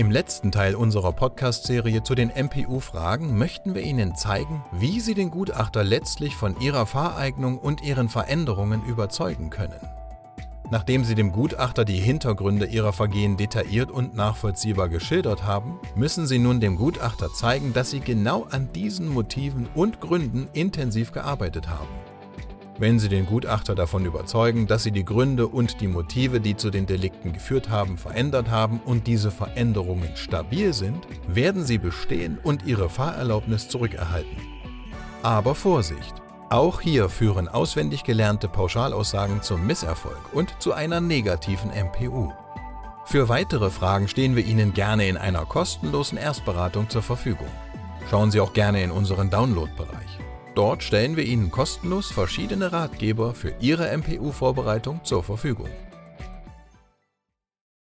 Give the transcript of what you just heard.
Im letzten Teil unserer Podcast-Serie zu den MPU-Fragen möchten wir Ihnen zeigen, wie Sie den Gutachter letztlich von Ihrer Fahreignung und Ihren Veränderungen überzeugen können. Nachdem Sie dem Gutachter die Hintergründe Ihrer Vergehen detailliert und nachvollziehbar geschildert haben, müssen Sie nun dem Gutachter zeigen, dass Sie genau an diesen Motiven und Gründen intensiv gearbeitet haben. Wenn Sie den Gutachter davon überzeugen, dass Sie die Gründe und die Motive, die zu den Delikten geführt haben, verändert haben und diese Veränderungen stabil sind, werden Sie bestehen und Ihre Fahrerlaubnis zurückerhalten. Aber Vorsicht! Auch hier führen auswendig gelernte Pauschalaussagen zum Misserfolg und zu einer negativen MPU. Für weitere Fragen stehen wir Ihnen gerne in einer kostenlosen Erstberatung zur Verfügung. Schauen Sie auch gerne in unseren Download-Bereich. Dort stellen wir Ihnen kostenlos verschiedene Ratgeber für Ihre MPU-Vorbereitung zur Verfügung.